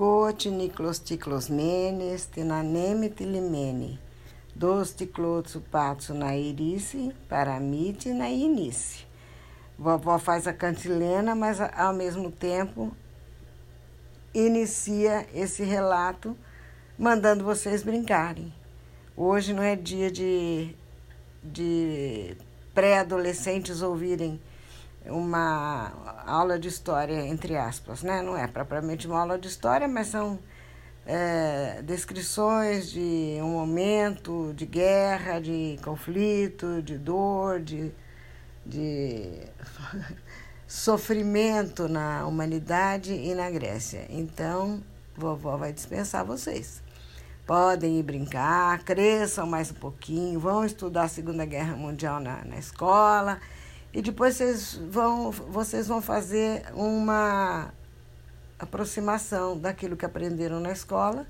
Cote, Niklos Ticlosmenes, Tinaneme Tilimene, Dos Ticlotsu Patsu na Irice, Paramite na Inice. Vovó faz a cantilena, mas ao mesmo tempo inicia esse relato mandando vocês brincarem. Hoje não é dia de, de pré-adolescentes ouvirem uma aula de história, entre aspas, né? Não é propriamente uma aula de história, mas são é, descrições de um momento de guerra, de conflito, de dor, de, de sofrimento na humanidade e na Grécia. Então, vovó vai dispensar vocês. Podem ir brincar, cresçam mais um pouquinho, vão estudar a Segunda Guerra Mundial na, na escola e depois vocês vão, vocês vão fazer uma aproximação daquilo que aprenderam na escola,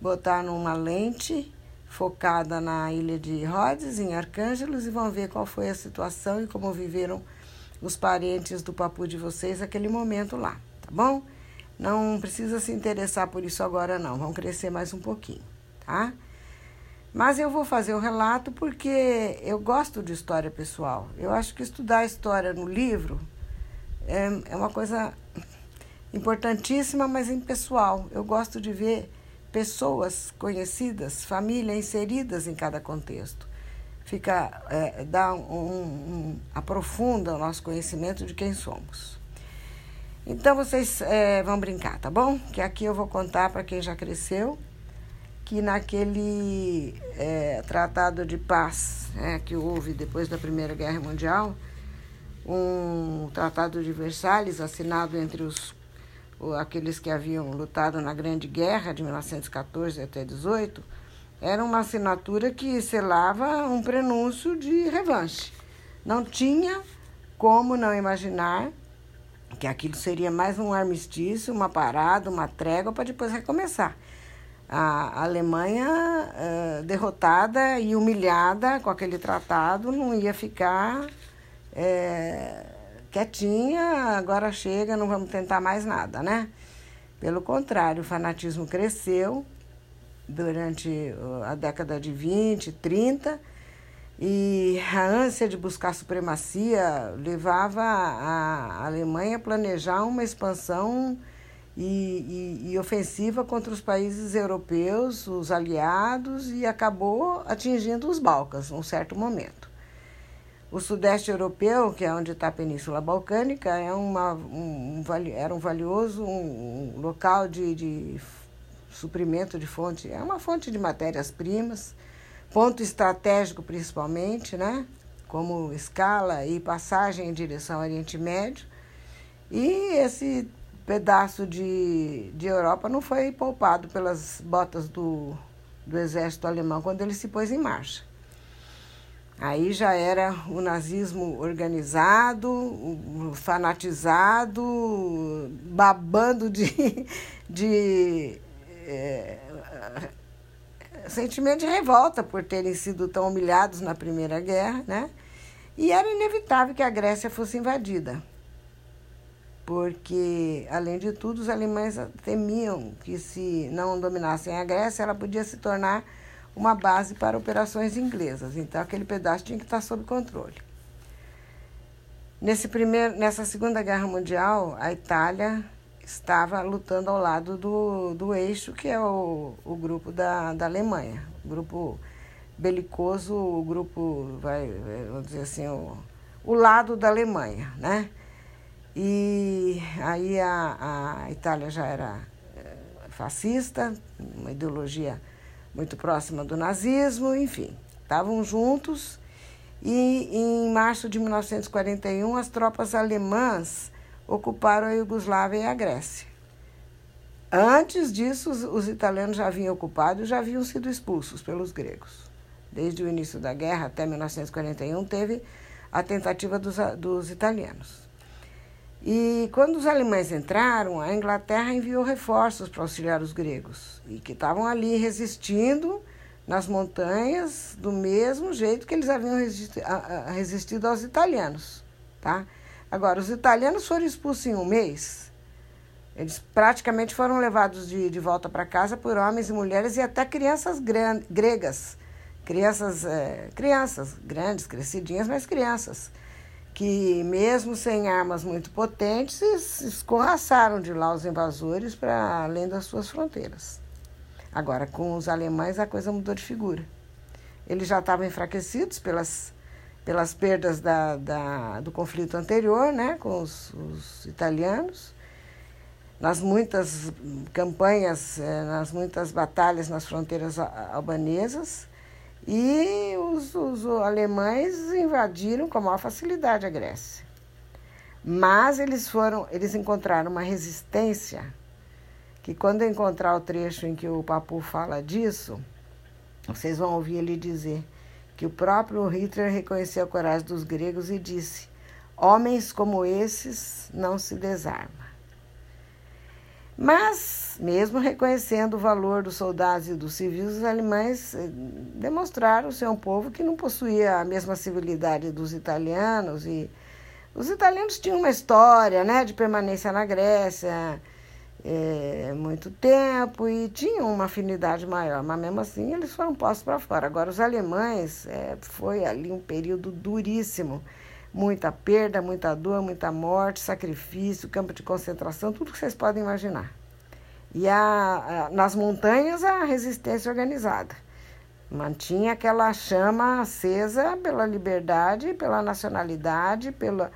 botar numa lente focada na ilha de Rhodes, em Arcângelos, e vão ver qual foi a situação e como viveram os parentes do papu de vocês naquele momento lá, tá bom? Não precisa se interessar por isso agora não, vão crescer mais um pouquinho, tá? Mas eu vou fazer o relato porque eu gosto de história pessoal. Eu acho que estudar história no livro é, é uma coisa importantíssima, mas impessoal. Eu gosto de ver pessoas conhecidas, família inseridas em cada contexto. Fica, é, dá um, um, aprofunda o nosso conhecimento de quem somos. Então vocês é, vão brincar, tá bom? Que aqui eu vou contar para quem já cresceu que naquele é, tratado de paz né, que houve depois da Primeira Guerra Mundial, um tratado de Versalhes assinado entre os aqueles que haviam lutado na Grande Guerra de 1914 até 18, era uma assinatura que selava um prenúncio de revanche. Não tinha como não imaginar que aquilo seria mais um armistício, uma parada, uma trégua para depois recomeçar a Alemanha uh, derrotada e humilhada com aquele tratado não ia ficar é, quietinha, agora chega, não vamos tentar mais nada, né? Pelo contrário, o fanatismo cresceu durante a década de 20, 30, e a ânsia de buscar supremacia levava a Alemanha a planejar uma expansão e, e, e, ofensiva contra os países europeus, os aliados, e acabou atingindo os Balcãs num certo momento. O Sudeste Europeu, que é onde está a Península Balcânica, é uma, um, era um valioso um, um local de, de suprimento de fonte, é uma fonte de matérias-primas, ponto estratégico principalmente, né? como escala e passagem em direção ao Oriente Médio. E esse pedaço de, de Europa não foi poupado pelas botas do, do exército alemão quando ele se pôs em marcha. Aí já era o nazismo organizado, fanatizado, babando de, de é, sentimento de revolta por terem sido tão humilhados na Primeira Guerra, né? E era inevitável que a Grécia fosse invadida porque, além de tudo, os alemães temiam que, se não dominassem a Grécia, ela podia se tornar uma base para operações inglesas. Então, aquele pedaço tinha que estar sob controle. Nesse primeiro, nessa Segunda Guerra Mundial, a Itália estava lutando ao lado do, do eixo, que é o, o grupo da, da Alemanha, o grupo belicoso, o grupo, vai, vamos dizer assim, o, o lado da Alemanha, né? E aí a, a Itália já era eh, fascista, uma ideologia muito próxima do nazismo, enfim, estavam juntos. E em março de 1941, as tropas alemãs ocuparam a Iugoslávia e a Grécia. Antes disso, os, os italianos já haviam ocupado e já haviam sido expulsos pelos gregos. Desde o início da guerra até 1941, teve a tentativa dos, dos italianos. E quando os alemães entraram, a Inglaterra enviou reforços para auxiliar os gregos, e que estavam ali resistindo nas montanhas do mesmo jeito que eles haviam resistido aos italianos, tá? Agora, os italianos foram expulsos em um mês. Eles praticamente foram levados de, de volta para casa por homens e mulheres e até crianças gregas. Crianças, é, crianças grandes, crescidinhas, mas crianças. Que, mesmo sem armas muito potentes, escorraçaram de lá os invasores para além das suas fronteiras. Agora, com os alemães, a coisa mudou de figura. Eles já estavam enfraquecidos pelas, pelas perdas da, da, do conflito anterior né, com os, os italianos nas muitas campanhas, eh, nas muitas batalhas nas fronteiras albanesas, e os, os alemães invadiram com maior facilidade a Grécia. Mas eles foram, eles encontraram uma resistência que quando eu encontrar o trecho em que o Papu fala disso, vocês vão ouvir ele dizer que o próprio Hitler reconheceu a coragem dos gregos e disse: Homens como esses não se desarmam. Mas, mesmo reconhecendo o valor dos soldados e dos civis, os alemães eh, demonstraram ser um povo que não possuía a mesma civilidade dos italianos. E os italianos tinham uma história né, de permanência na Grécia é, muito tempo e tinham uma afinidade maior, mas mesmo assim eles foram postos para fora. Agora, os alemães, é, foi ali um período duríssimo muita perda, muita dor, muita morte, sacrifício, campo de concentração, tudo que vocês podem imaginar. E a, a, nas montanhas a resistência organizada. Mantinha aquela chama acesa pela liberdade, pela nacionalidade, pelos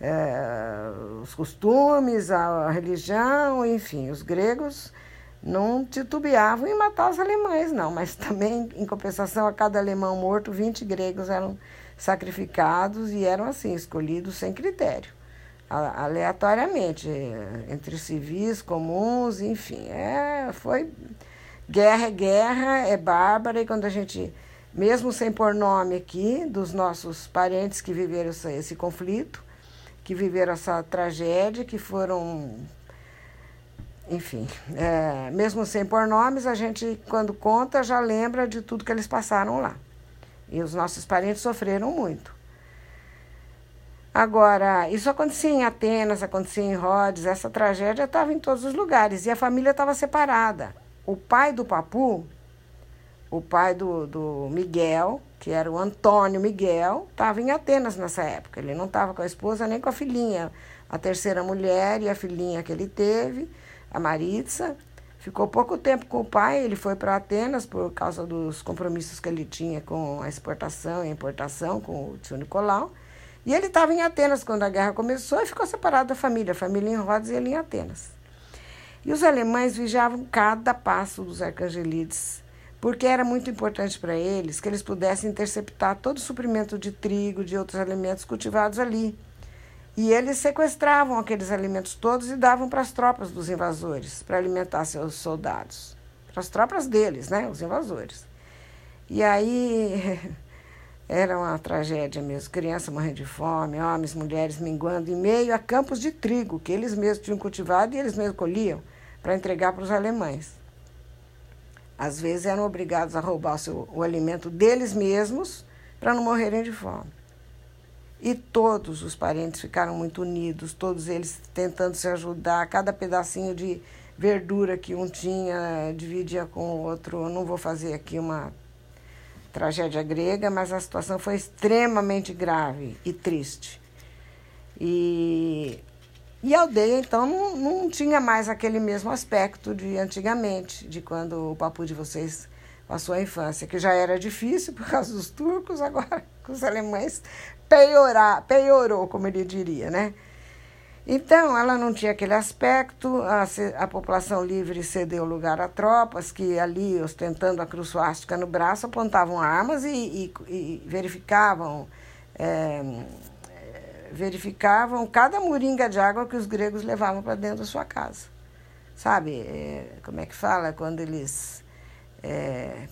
é, costumes, a, a religião, enfim, os gregos não titubeavam em matar os alemães, não, mas também, em compensação, a cada alemão morto, 20 gregos eram sacrificados e eram assim, escolhidos sem critério, aleatoriamente, entre civis, comuns, enfim. É, foi guerra é guerra, é bárbara, e quando a gente, mesmo sem pôr nome aqui, dos nossos parentes que viveram esse, esse conflito, que viveram essa tragédia, que foram enfim, é, mesmo sem pôr nomes, a gente, quando conta, já lembra de tudo que eles passaram lá. E os nossos parentes sofreram muito. Agora, isso acontecia em Atenas, acontecia em Rhodes, essa tragédia estava em todos os lugares e a família estava separada. O pai do Papu, o pai do, do Miguel, que era o Antônio Miguel, estava em Atenas nessa época. Ele não estava com a esposa nem com a filhinha, a terceira mulher e a filhinha que ele teve, a Maritza. Ficou pouco tempo com o pai, ele foi para Atenas por causa dos compromissos que ele tinha com a exportação e importação com o tio Nicolau. E ele estava em Atenas quando a guerra começou e ficou separado da família, a família em Rhodes e ele em Atenas. E os alemães vigiavam cada passo dos arcangelides, porque era muito importante para eles que eles pudessem interceptar todo o suprimento de trigo, de outros alimentos cultivados ali. E eles sequestravam aqueles alimentos todos e davam para as tropas dos invasores, para alimentar seus soldados. Para as tropas deles, né? Os invasores. E aí era uma tragédia mesmo. Crianças morrendo de fome, homens, mulheres minguando em meio a campos de trigo que eles mesmos tinham cultivado e eles mesmos colhiam para entregar para os alemães. Às vezes eram obrigados a roubar o, seu, o alimento deles mesmos para não morrerem de fome. E todos os parentes ficaram muito unidos, todos eles tentando se ajudar, cada pedacinho de verdura que um tinha dividia com o outro. Eu não vou fazer aqui uma tragédia grega, mas a situação foi extremamente grave e triste. E, e a aldeia, então, não, não tinha mais aquele mesmo aspecto de antigamente, de quando o papo de vocês passou a infância, que já era difícil por causa dos turcos, agora com os alemães piorar, piorou, como ele diria, né? Então, ela não tinha aquele aspecto, a, a população livre cedeu lugar a tropas que ali, ostentando a cruz suástica no braço, apontavam armas e, e, e verificavam, é, verificavam cada moringa de água que os gregos levavam para dentro da sua casa. Sabe, é, como é que fala? Quando eles é,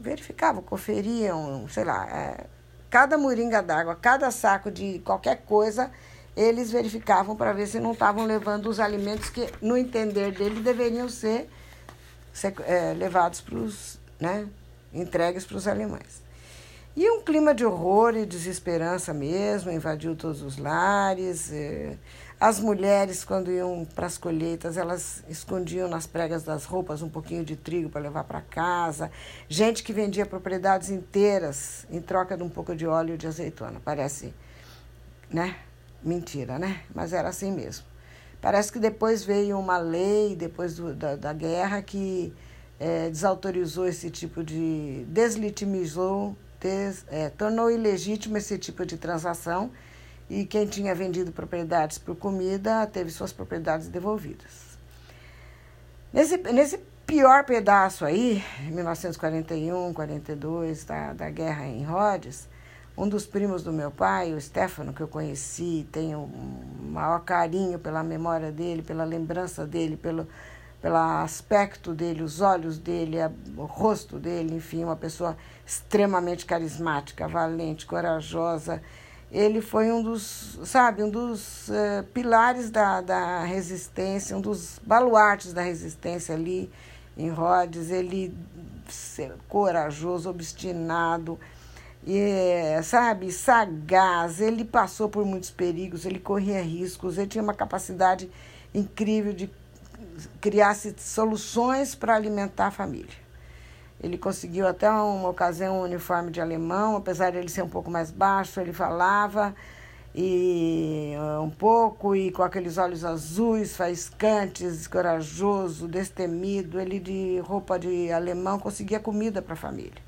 verificavam, conferiam, sei lá, é, cada moringa d'água, cada saco de qualquer coisa, eles verificavam para ver se não estavam levando os alimentos que, no entender dele, deveriam ser, ser é, levados para os, né, entregues para os alemães. E um clima de horror e desesperança mesmo invadiu todos os lares. É, As mulheres, quando iam para as colheitas, elas escondiam nas pregas das roupas um pouquinho de trigo para levar para casa. Gente que vendia propriedades inteiras em troca de um pouco de óleo de azeitona. Parece, né? Mentira, né? Mas era assim mesmo. Parece que depois veio uma lei, depois do, da, da guerra, que é, desautorizou esse tipo de. deslegitimizou, des, é, tornou ilegítimo esse tipo de transação e quem tinha vendido propriedades por comida teve suas propriedades devolvidas. Nesse, nesse pior pedaço aí, 1941, 42, da, da guerra em Rhodes, um dos primos do meu pai, o Stefano, que eu conheci, tenho um maior carinho pela memória dele, pela lembrança dele, pelo, pelo aspecto dele, os olhos dele, o rosto dele, enfim, uma pessoa extremamente carismática, valente, corajosa ele foi um dos, sabe, um dos uh, pilares da, da resistência, um dos baluartes da resistência ali em Rhodes. Ele corajoso, obstinado, e, sabe, sagaz. Ele passou por muitos perigos, ele corria riscos, ele tinha uma capacidade incrível de criar soluções para alimentar a família. Ele conseguiu até uma ocasião um uniforme de alemão, apesar de ele ser um pouco mais baixo, ele falava e uh, um pouco e com aqueles olhos azuis, faiscantes, corajoso, destemido, ele de roupa de alemão conseguia comida para a família.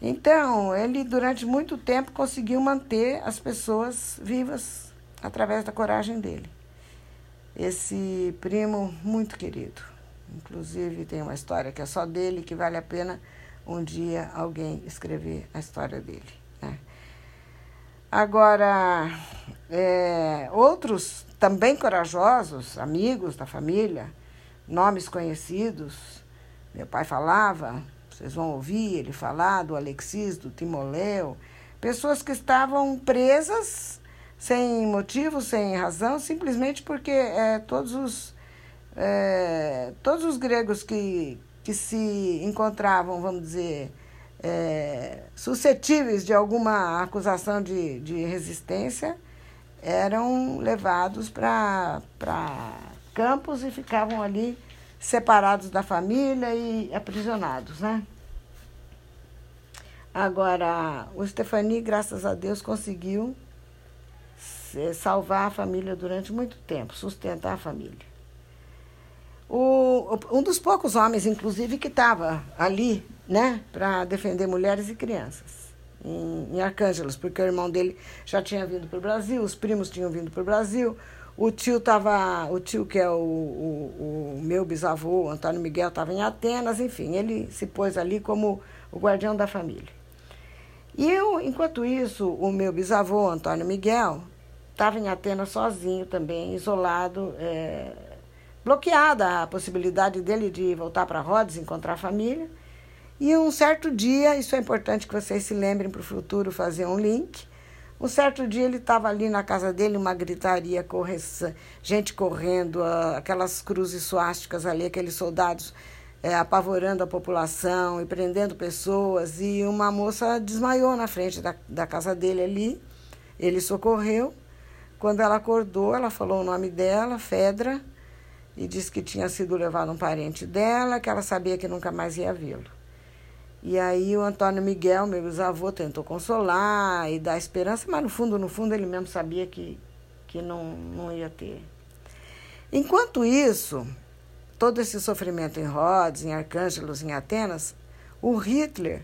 Então, ele durante muito tempo conseguiu manter as pessoas vivas através da coragem dele. Esse primo muito querido. Inclusive, tem uma história que é só dele, que vale a pena um dia alguém escrever a história dele. Né? Agora, é, outros também corajosos, amigos da família, nomes conhecidos, meu pai falava, vocês vão ouvir ele falar do Alexis, do Timoleu, pessoas que estavam presas sem motivo, sem razão, simplesmente porque é, todos os é, todos os gregos que, que se encontravam, vamos dizer, é, suscetíveis de alguma acusação de, de resistência eram levados para campos e ficavam ali separados da família e aprisionados, né? Agora, o Stefani, graças a Deus, conseguiu salvar a família durante muito tempo, sustentar a família. O, um dos poucos homens, inclusive, que estava ali, né, para defender mulheres e crianças em, em Arcângelos, porque o irmão dele já tinha vindo para o Brasil, os primos tinham vindo para o Brasil, o tio estava, o tio que é o, o, o meu bisavô, Antônio Miguel, estava em Atenas, enfim, ele se pôs ali como o guardião da família. E eu, enquanto isso, o meu bisavô, Antônio Miguel, estava em Atenas sozinho também, isolado, é, bloqueada a possibilidade dele de voltar para Rhodes, encontrar a família. E um certo dia, isso é importante que vocês se lembrem para o futuro fazer um link. Um certo dia ele estava ali na casa dele, uma gritaria, corre, gente correndo, aquelas cruzes suásticas ali, aqueles soldados é, apavorando a população e prendendo pessoas. E uma moça desmaiou na frente da, da casa dele ali. Ele socorreu. Quando ela acordou, ela falou o nome dela, Fedra e disse que tinha sido levado um parente dela, que ela sabia que nunca mais ia vê-lo. E aí o Antônio Miguel, meu bisavô, tentou consolar e dar esperança, mas no fundo, no fundo, ele mesmo sabia que, que não, não ia ter. Enquanto isso, todo esse sofrimento em Rhodes, em Arcângelos, em Atenas, o Hitler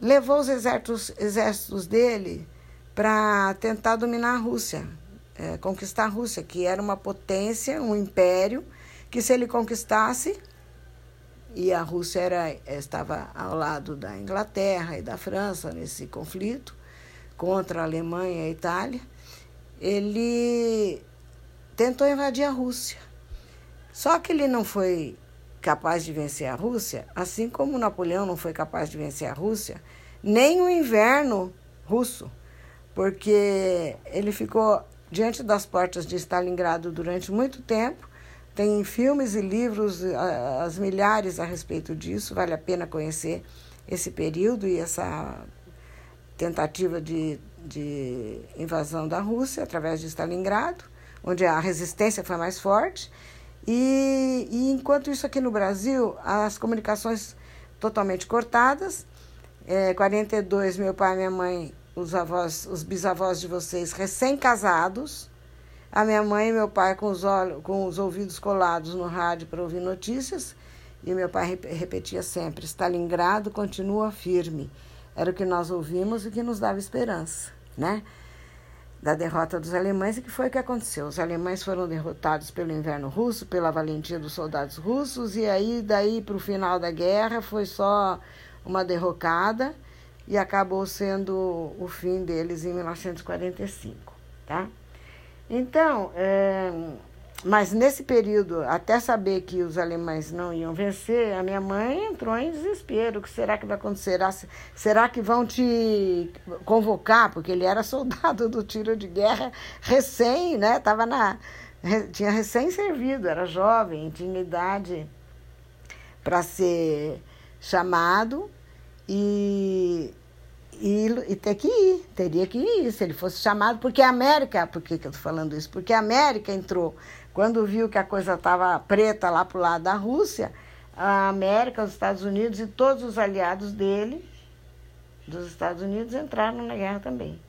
levou os exércitos, exércitos dele para tentar dominar a Rússia é, conquistar a Rússia, que era uma potência, um império, que se ele conquistasse, e a Rússia era, estava ao lado da Inglaterra e da França nesse conflito contra a Alemanha e a Itália, ele tentou invadir a Rússia. Só que ele não foi capaz de vencer a Rússia, assim como Napoleão não foi capaz de vencer a Rússia, nem o inverno russo, porque ele ficou diante das portas de Stalingrado durante muito tempo. Tem filmes e livros, as milhares a respeito disso, vale a pena conhecer esse período e essa tentativa de, de invasão da Rússia através de Stalingrado. onde a resistência foi mais forte. E, e enquanto isso aqui no Brasil, as comunicações totalmente cortadas. É, 42, meu pai e minha mãe, os avós, os bisavós de vocês recém-casados. A minha mãe e meu pai com os, olhos, com os ouvidos colados no rádio para ouvir notícias. E meu pai repetia sempre: Stalingrado continua firme. Era o que nós ouvimos e que nos dava esperança, né? Da derrota dos alemães e que foi o que aconteceu. Os alemães foram derrotados pelo inverno russo, pela valentia dos soldados russos, e aí, daí para o final da guerra, foi só uma derrocada e acabou sendo o fim deles em 1945, tá? Então, é, mas nesse período, até saber que os alemães não iam vencer, a minha mãe entrou em desespero. O que será que vai acontecer? Será que vão te convocar? Porque ele era soldado do tiro de guerra recém, né? Tava na, tinha recém-servido, era jovem, tinha idade para ser chamado e e, e ter que ir, teria que ir, se ele fosse chamado, porque a América, por que, que eu estou falando isso? Porque a América entrou, quando viu que a coisa estava preta lá para o lado da Rússia, a América, os Estados Unidos e todos os aliados dele, dos Estados Unidos, entraram na guerra também.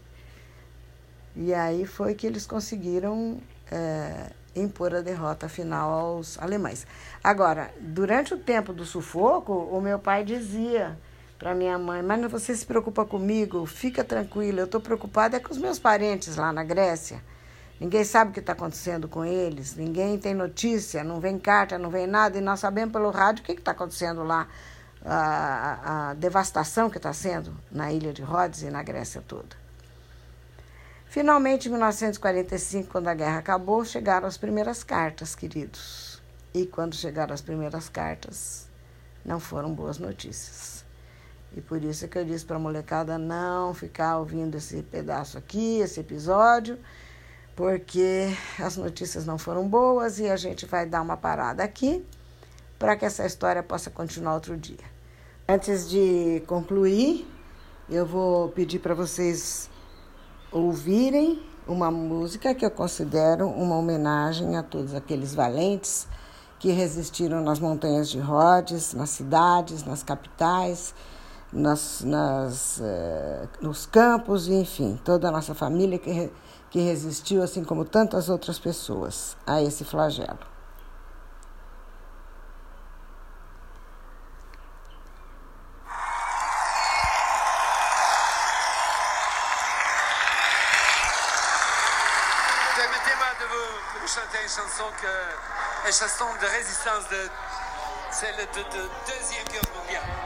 E aí foi que eles conseguiram é, impor a derrota final aos alemães. Agora, durante o tempo do sufoco, o meu pai dizia para minha mãe: Mas você se preocupa comigo? Fica tranquila, eu estou preocupada é com os meus parentes lá na Grécia. Ninguém sabe o que está acontecendo com eles, ninguém tem notícia, não vem carta, não vem nada, e nós sabemos pelo rádio o que está acontecendo lá, a, a, devastação que está sendo na ilha de Rhodes e na Grécia toda. Finalmente, em 1945, quando a guerra acabou, chegaram as primeiras cartas, queridos. E quando chegaram as primeiras cartas, não foram boas notícias. E por isso que eu disse para a molecada não ficar ouvindo esse pedaço aqui, esse episódio, porque as notícias não foram boas e a gente vai dar uma parada aqui para que essa história possa continuar outro dia. Antes de concluir, eu vou pedir para vocês ouvirem uma música que eu considero uma homenagem a todos aqueles valentes que resistiram nas montanhas de Rhodes, nas cidades, nas capitais nas, nas, eh, nos campos, enfim, toda a nossa família que, que resistiu, assim como tantas outras pessoas, a esse flagelo. Chanson de résistance de celle de, de Deuxième Guerre mondiale.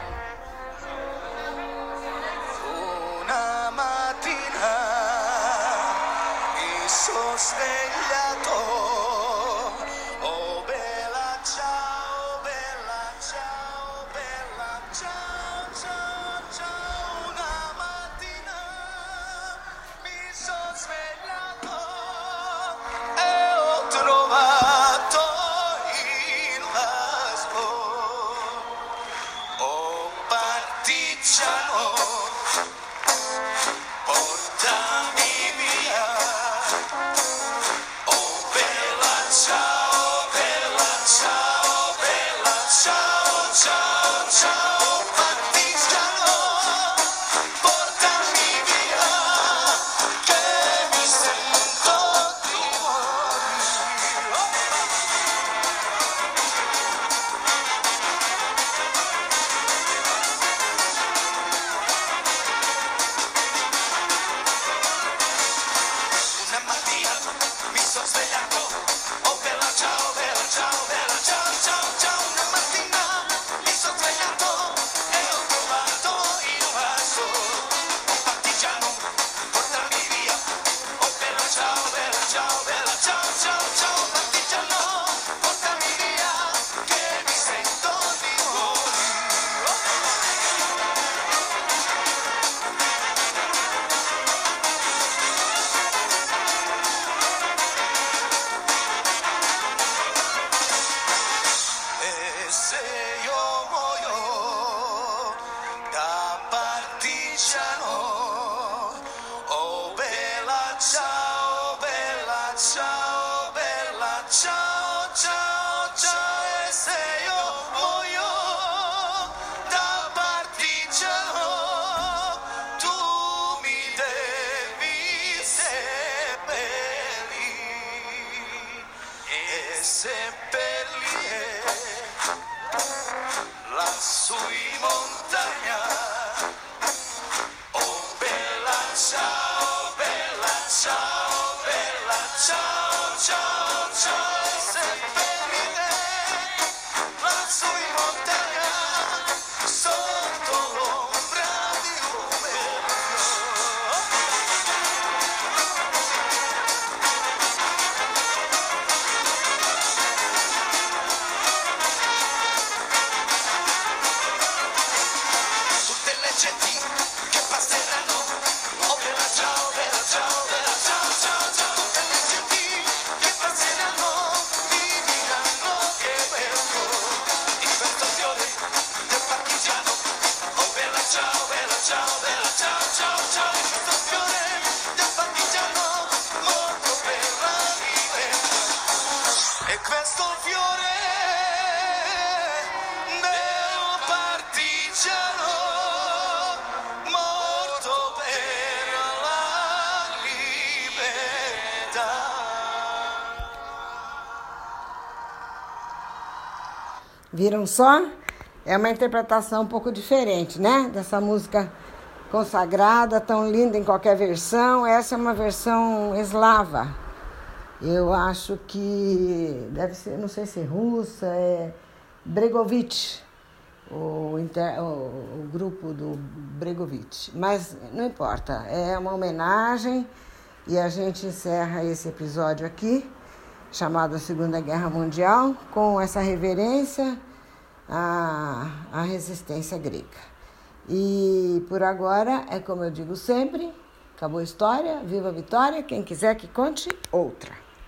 Watch it. Viram só? É uma interpretação um pouco diferente, né? Dessa música consagrada, tão linda em qualquer versão. Essa é uma versão eslava. Eu acho que deve ser, não sei se é russa, é Bregovic, o, inter, o, o grupo do Bregovic. Mas não importa, é uma homenagem e a gente encerra esse episódio aqui chamado Segunda Guerra Mundial, com essa reverência à, à resistência grega. E por agora, é como eu digo sempre, acabou a história, viva a vitória, quem quiser que conte outra.